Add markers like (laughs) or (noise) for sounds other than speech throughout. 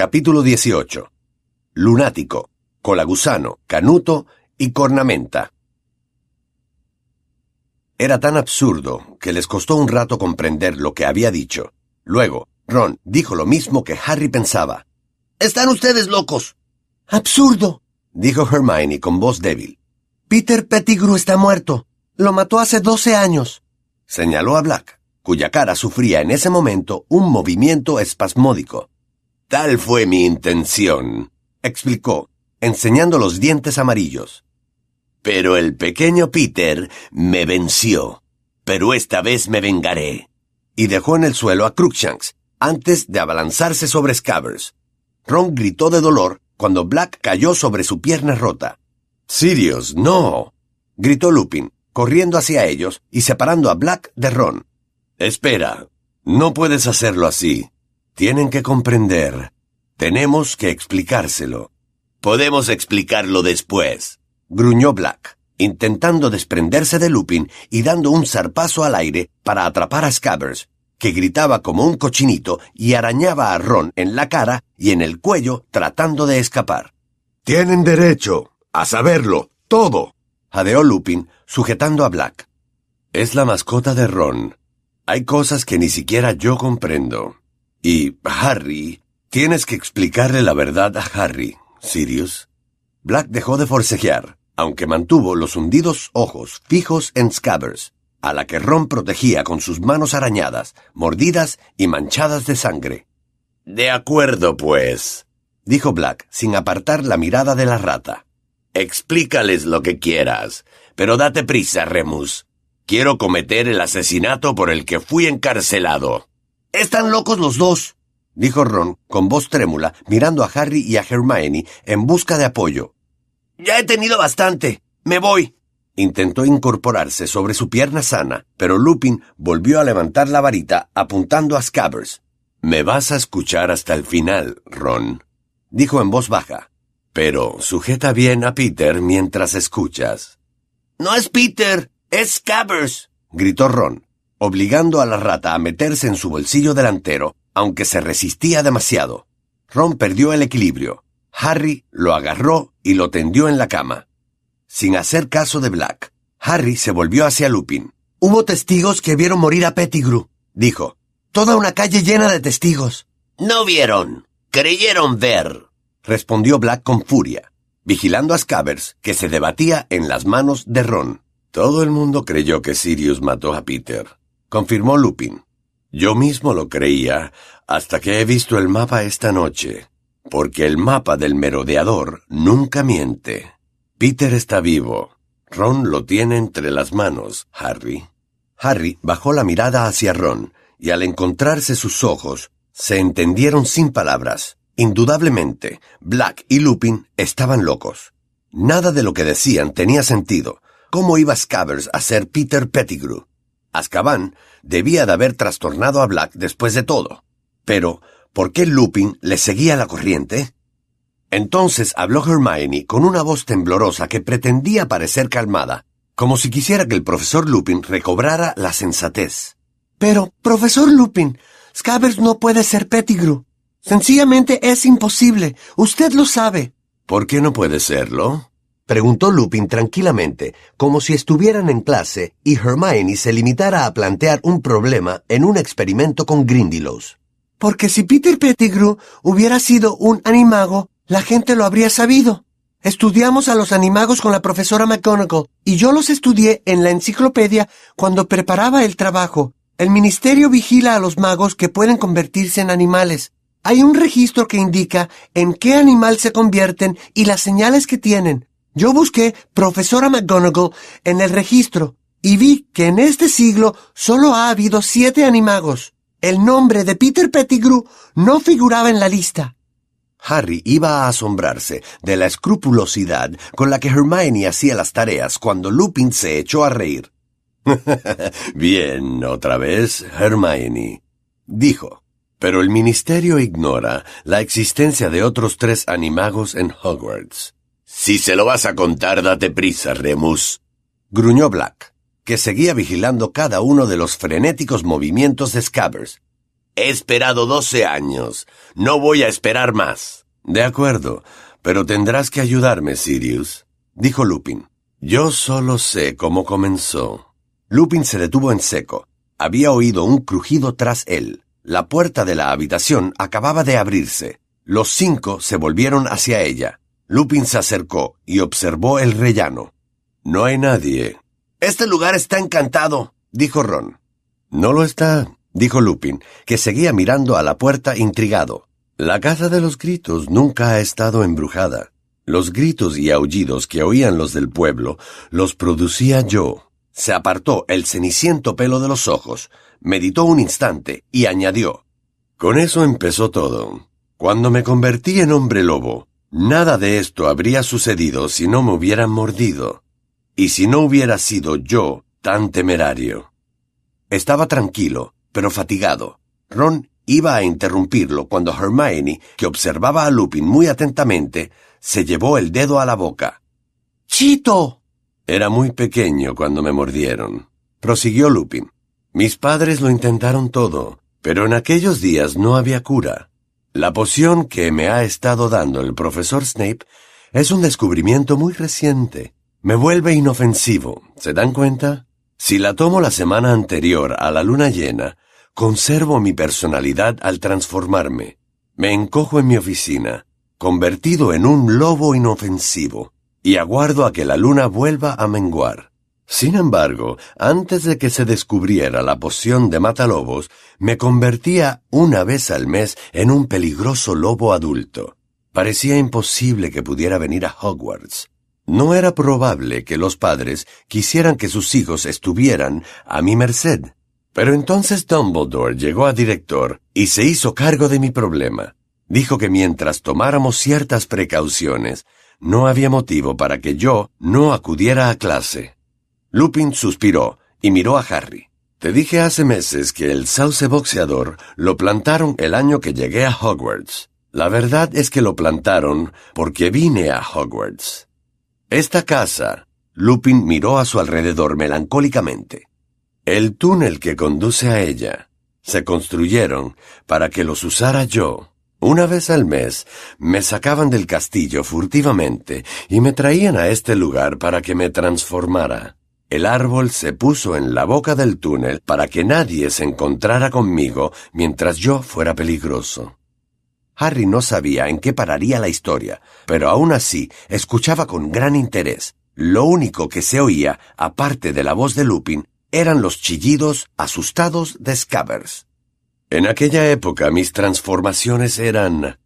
Capítulo 18. Lunático, colagusano, canuto y cornamenta. Era tan absurdo que les costó un rato comprender lo que había dicho. Luego, Ron dijo lo mismo que Harry pensaba. Están ustedes locos. Absurdo, dijo Hermione con voz débil. Peter Pettigrew está muerto. Lo mató hace doce años. Señaló a Black, cuya cara sufría en ese momento un movimiento espasmódico. Tal fue mi intención, explicó, enseñando los dientes amarillos. Pero el pequeño Peter me venció. Pero esta vez me vengaré. Y dejó en el suelo a Crookshanks, antes de abalanzarse sobre Scabbers. Ron gritó de dolor cuando Black cayó sobre su pierna rota. Sirius, no. gritó Lupin, corriendo hacia ellos y separando a Black de Ron. Espera, no puedes hacerlo así. Tienen que comprender. Tenemos que explicárselo. Podemos explicarlo después, gruñó Black, intentando desprenderse de Lupin y dando un zarpazo al aire para atrapar a Scabbers, que gritaba como un cochinito y arañaba a Ron en la cara y en el cuello tratando de escapar. Tienen derecho a saberlo, todo, jadeó Lupin, sujetando a Black. Es la mascota de Ron. Hay cosas que ni siquiera yo comprendo. Y, Harry, tienes que explicarle la verdad a Harry, Sirius. Black dejó de forcejear, aunque mantuvo los hundidos ojos fijos en Scabbers, a la que Ron protegía con sus manos arañadas, mordidas y manchadas de sangre. De acuerdo, pues, dijo Black, sin apartar la mirada de la rata. Explícales lo que quieras, pero date prisa, Remus. Quiero cometer el asesinato por el que fui encarcelado. Están locos los dos, dijo Ron con voz trémula, mirando a Harry y a Hermione en busca de apoyo. Ya he tenido bastante. Me voy. Intentó incorporarse sobre su pierna sana, pero Lupin volvió a levantar la varita apuntando a Scabbers. Me vas a escuchar hasta el final, Ron, dijo en voz baja. Pero sujeta bien a Peter mientras escuchas. No es Peter, es Scabbers, gritó Ron, obligando a la rata a meterse en su bolsillo delantero, aunque se resistía demasiado. Ron perdió el equilibrio. Harry lo agarró y lo tendió en la cama. Sin hacer caso de Black, Harry se volvió hacia Lupin. Hubo testigos que vieron morir a Pettigrew, dijo. Toda una calle llena de testigos. No vieron. Creyeron ver, respondió Black con furia, vigilando a Scabbers, que se debatía en las manos de Ron. Todo el mundo creyó que Sirius mató a Peter, confirmó Lupin. Yo mismo lo creía hasta que he visto el mapa esta noche, porque el mapa del merodeador nunca miente. Peter está vivo. Ron lo tiene entre las manos, Harry. Harry bajó la mirada hacia Ron, y al encontrarse sus ojos, se entendieron sin palabras. Indudablemente, Black y Lupin estaban locos. Nada de lo que decían tenía sentido. ¿Cómo iba Scabbers a ser Peter Pettigrew? Azkaban debía de haber trastornado a Black después de todo. Pero, ¿por qué Lupin le seguía la corriente? Entonces habló Hermione con una voz temblorosa que pretendía parecer calmada, como si quisiera que el profesor Lupin recobrara la sensatez. Pero, profesor Lupin, Scabbers no puede ser Pettigrew. Sencillamente es imposible. Usted lo sabe. ¿Por qué no puede serlo? Preguntó Lupin tranquilamente, como si estuvieran en clase y Hermione se limitara a plantear un problema en un experimento con Grindylows. Porque si Peter Pettigrew hubiera sido un animago, la gente lo habría sabido. Estudiamos a los animagos con la profesora McGonagall y yo los estudié en la enciclopedia cuando preparaba el trabajo. El ministerio vigila a los magos que pueden convertirse en animales. Hay un registro que indica en qué animal se convierten y las señales que tienen. Yo busqué profesora McGonagall en el registro y vi que en este siglo solo ha habido siete animagos. El nombre de Peter Pettigrew no figuraba en la lista. Harry iba a asombrarse de la escrupulosidad con la que Hermione hacía las tareas cuando Lupin se echó a reír. (laughs) Bien, otra vez, Hermione, dijo. Pero el ministerio ignora la existencia de otros tres animagos en Hogwarts. Si se lo vas a contar, date prisa, Remus. Gruñó Black, que seguía vigilando cada uno de los frenéticos movimientos de Scabbers. He esperado doce años. No voy a esperar más. De acuerdo, pero tendrás que ayudarme, Sirius, dijo Lupin. Yo solo sé cómo comenzó. Lupin se detuvo en seco. Había oído un crujido tras él. La puerta de la habitación acababa de abrirse. Los cinco se volvieron hacia ella. Lupin se acercó y observó el rellano. No hay nadie. Este lugar está encantado, dijo Ron. No lo está, dijo Lupin, que seguía mirando a la puerta intrigado. La casa de los gritos nunca ha estado embrujada. Los gritos y aullidos que oían los del pueblo los producía yo. Se apartó el ceniciento pelo de los ojos, meditó un instante y añadió Con eso empezó todo. Cuando me convertí en hombre lobo, nada de esto habría sucedido si no me hubieran mordido, y si no hubiera sido yo tan temerario. Estaba tranquilo, pero fatigado. Ron iba a interrumpirlo cuando Hermione, que observaba a Lupin muy atentamente, se llevó el dedo a la boca. ¡Chito! Era muy pequeño cuando me mordieron. Prosiguió Lupin. Mis padres lo intentaron todo, pero en aquellos días no había cura. La poción que me ha estado dando el profesor Snape es un descubrimiento muy reciente. Me vuelve inofensivo, ¿se dan cuenta? Si la tomo la semana anterior a la luna llena, conservo mi personalidad al transformarme. Me encojo en mi oficina, convertido en un lobo inofensivo, y aguardo a que la luna vuelva a menguar. Sin embargo, antes de que se descubriera la poción de matalobos, me convertía una vez al mes en un peligroso lobo adulto. Parecía imposible que pudiera venir a Hogwarts. No era probable que los padres quisieran que sus hijos estuvieran a mi merced. Pero entonces Dumbledore llegó a director y se hizo cargo de mi problema. Dijo que mientras tomáramos ciertas precauciones, no había motivo para que yo no acudiera a clase. Lupin suspiró y miró a Harry. Te dije hace meses que el sauce boxeador lo plantaron el año que llegué a Hogwarts. La verdad es que lo plantaron porque vine a Hogwarts. Esta casa, Lupin miró a su alrededor melancólicamente. El túnel que conduce a ella, se construyeron para que los usara yo. Una vez al mes me sacaban del castillo furtivamente y me traían a este lugar para que me transformara. El árbol se puso en la boca del túnel para que nadie se encontrara conmigo mientras yo fuera peligroso. Harry no sabía en qué pararía la historia, pero aún así escuchaba con gran interés. Lo único que se oía, aparte de la voz de Lupin, eran los chillidos asustados de Scabbers. En aquella época mis transformaciones eran...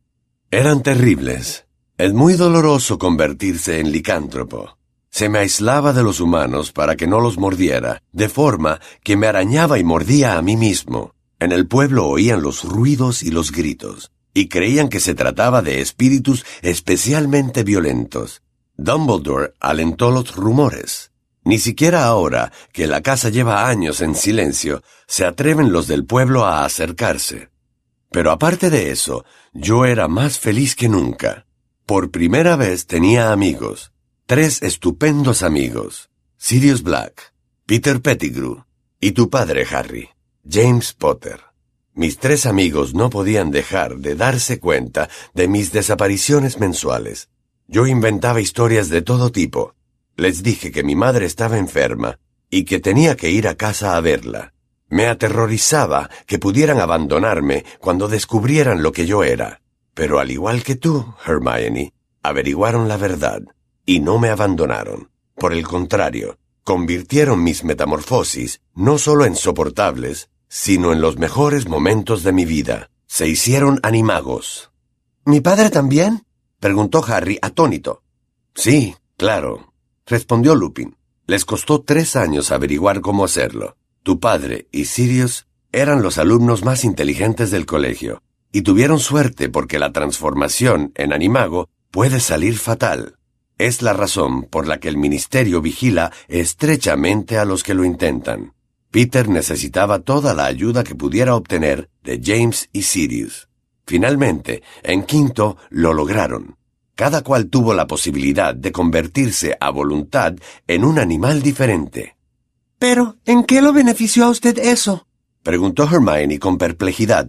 eran terribles. Es muy doloroso convertirse en licántropo. Se me aislaba de los humanos para que no los mordiera, de forma que me arañaba y mordía a mí mismo. En el pueblo oían los ruidos y los gritos, y creían que se trataba de espíritus especialmente violentos. Dumbledore alentó los rumores. Ni siquiera ahora, que la casa lleva años en silencio, se atreven los del pueblo a acercarse. Pero aparte de eso, yo era más feliz que nunca. Por primera vez tenía amigos. Tres estupendos amigos. Sirius Black, Peter Pettigrew y tu padre Harry, James Potter. Mis tres amigos no podían dejar de darse cuenta de mis desapariciones mensuales. Yo inventaba historias de todo tipo. Les dije que mi madre estaba enferma y que tenía que ir a casa a verla. Me aterrorizaba que pudieran abandonarme cuando descubrieran lo que yo era. Pero al igual que tú, Hermione, averiguaron la verdad y no me abandonaron. Por el contrario, convirtieron mis metamorfosis no solo en soportables, sino en los mejores momentos de mi vida. Se hicieron animagos. ¿Mi padre también? preguntó Harry atónito. Sí, claro, respondió Lupin. Les costó tres años averiguar cómo hacerlo. Tu padre y Sirius eran los alumnos más inteligentes del colegio, y tuvieron suerte porque la transformación en animago puede salir fatal. Es la razón por la que el ministerio vigila estrechamente a los que lo intentan. Peter necesitaba toda la ayuda que pudiera obtener de James y Sirius. Finalmente, en quinto, lo lograron. Cada cual tuvo la posibilidad de convertirse a voluntad en un animal diferente. Pero, ¿en qué lo benefició a usted eso? preguntó Hermione con perplejidad.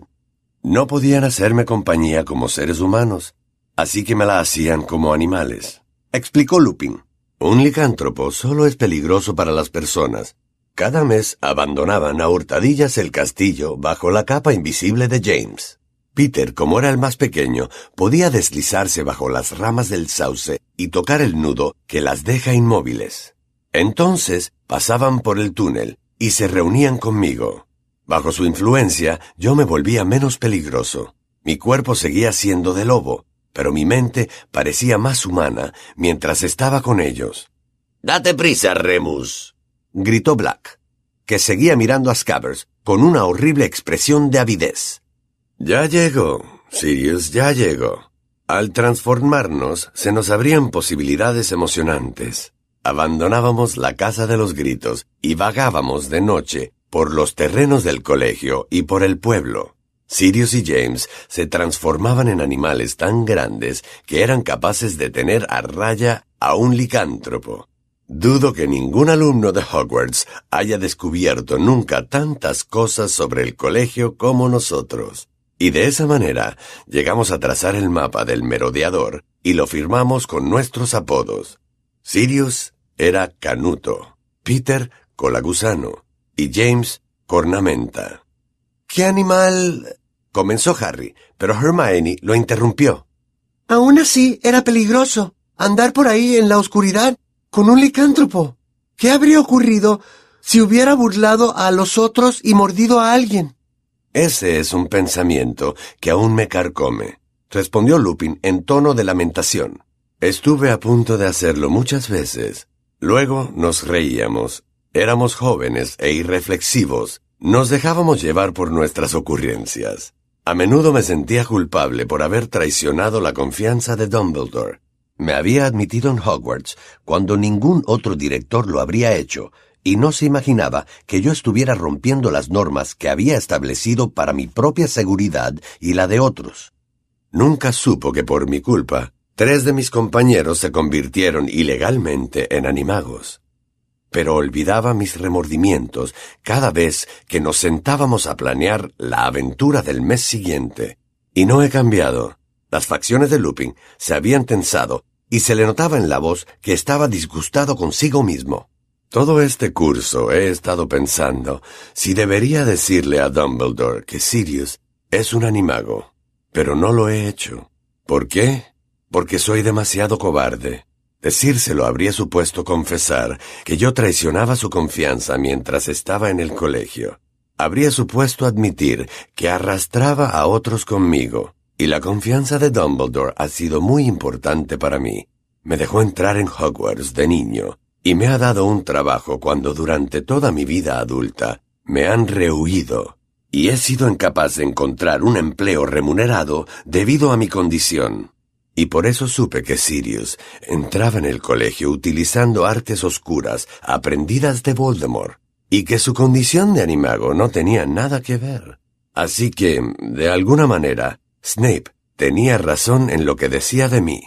No podían hacerme compañía como seres humanos, así que me la hacían como animales. Explicó Lupin. Un licántropo solo es peligroso para las personas. Cada mes abandonaban a hurtadillas el castillo bajo la capa invisible de James. Peter, como era el más pequeño, podía deslizarse bajo las ramas del sauce y tocar el nudo que las deja inmóviles. Entonces pasaban por el túnel y se reunían conmigo. Bajo su influencia yo me volvía menos peligroso. Mi cuerpo seguía siendo de lobo, pero mi mente parecía más humana mientras estaba con ellos. Date prisa, Remus, gritó Black, que seguía mirando a Scabbers con una horrible expresión de avidez. Ya llego, Sirius, ya llego. Al transformarnos se nos abrían posibilidades emocionantes. Abandonábamos la casa de los gritos y vagábamos de noche por los terrenos del colegio y por el pueblo. Sirius y James se transformaban en animales tan grandes que eran capaces de tener a raya a un licántropo. Dudo que ningún alumno de Hogwarts haya descubierto nunca tantas cosas sobre el colegio como nosotros. Y de esa manera llegamos a trazar el mapa del merodeador y lo firmamos con nuestros apodos. Sirius era Canuto, Peter Colagusano y James Cornamenta. ¿Qué animal? comenzó Harry, pero Hermione lo interrumpió. Aún así, era peligroso andar por ahí en la oscuridad con un licántropo. ¿Qué habría ocurrido si hubiera burlado a los otros y mordido a alguien? Ese es un pensamiento que aún me carcome, respondió Lupin en tono de lamentación. Estuve a punto de hacerlo muchas veces. Luego nos reíamos. Éramos jóvenes e irreflexivos, nos dejábamos llevar por nuestras ocurrencias. A menudo me sentía culpable por haber traicionado la confianza de Dumbledore. Me había admitido en Hogwarts cuando ningún otro director lo habría hecho, y no se imaginaba que yo estuviera rompiendo las normas que había establecido para mi propia seguridad y la de otros. Nunca supo que por mi culpa, tres de mis compañeros se convirtieron ilegalmente en animagos pero olvidaba mis remordimientos cada vez que nos sentábamos a planear la aventura del mes siguiente. Y no he cambiado. Las facciones de Lupin se habían tensado y se le notaba en la voz que estaba disgustado consigo mismo. Todo este curso he estado pensando si debería decirle a Dumbledore que Sirius es un animago, pero no lo he hecho. ¿Por qué? Porque soy demasiado cobarde. Decírselo habría supuesto confesar que yo traicionaba su confianza mientras estaba en el colegio. Habría supuesto admitir que arrastraba a otros conmigo, y la confianza de Dumbledore ha sido muy importante para mí. Me dejó entrar en Hogwarts de niño, y me ha dado un trabajo cuando durante toda mi vida adulta me han rehuido, y he sido incapaz de encontrar un empleo remunerado debido a mi condición. Y por eso supe que Sirius entraba en el colegio utilizando artes oscuras aprendidas de Voldemort, y que su condición de animago no tenía nada que ver. Así que, de alguna manera, Snape tenía razón en lo que decía de mí.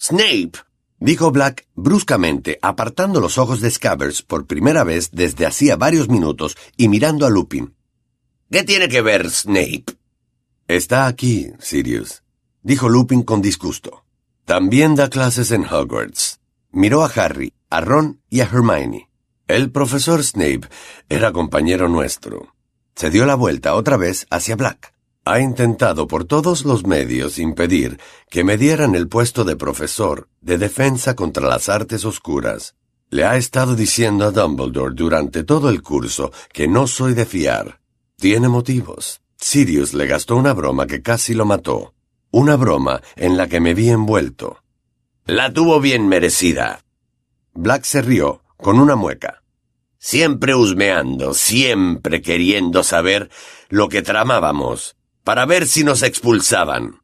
Snape, dijo Black bruscamente, apartando los ojos de Scabbers por primera vez desde hacía varios minutos y mirando a Lupin. ¿Qué tiene que ver Snape? Está aquí, Sirius, dijo Lupin con disgusto. También da clases en Hogwarts. Miró a Harry, a Ron y a Hermione. El profesor Snape era compañero nuestro. Se dio la vuelta otra vez hacia Black. Ha intentado por todos los medios impedir que me dieran el puesto de profesor de defensa contra las artes oscuras. Le ha estado diciendo a Dumbledore durante todo el curso que no soy de fiar. Tiene motivos. Sirius le gastó una broma que casi lo mató. Una broma en la que me vi envuelto. La tuvo bien merecida. Black se rió con una mueca. Siempre husmeando, siempre queriendo saber lo que tramábamos, para ver si nos expulsaban.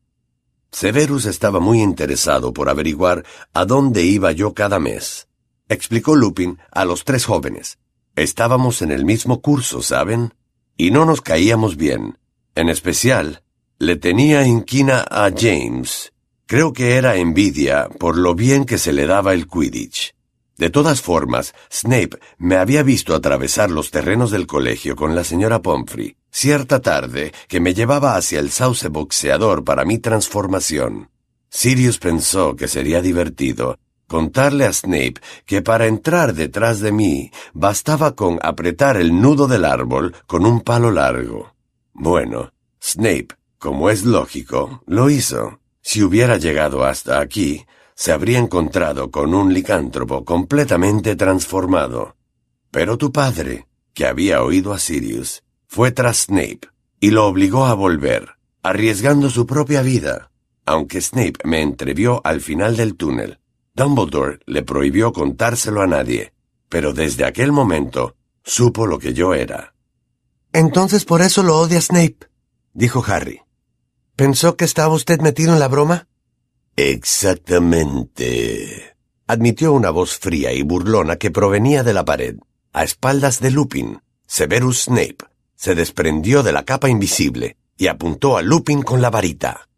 Severus estaba muy interesado por averiguar a dónde iba yo cada mes. Explicó Lupin a los tres jóvenes. Estábamos en el mismo curso, ¿saben? Y no nos caíamos bien. En especial, le tenía inquina a James. Creo que era envidia por lo bien que se le daba el Quidditch. De todas formas, Snape me había visto atravesar los terrenos del colegio con la señora Pomfrey, cierta tarde que me llevaba hacia el sauce boxeador para mi transformación. Sirius pensó que sería divertido contarle a Snape que para entrar detrás de mí bastaba con apretar el nudo del árbol con un palo largo. Bueno, Snape, como es lógico, lo hizo. Si hubiera llegado hasta aquí, se habría encontrado con un licántropo completamente transformado. Pero tu padre, que había oído a Sirius, fue tras Snape y lo obligó a volver, arriesgando su propia vida. Aunque Snape me entrevió al final del túnel, Dumbledore le prohibió contárselo a nadie, pero desde aquel momento supo lo que yo era. Entonces por eso lo odia Snape, dijo Harry. ¿Pensó que estaba usted metido en la broma? Exactamente, admitió una voz fría y burlona que provenía de la pared, a espaldas de Lupin. Severus Snape se desprendió de la capa invisible y apuntó a Lupin con la varita.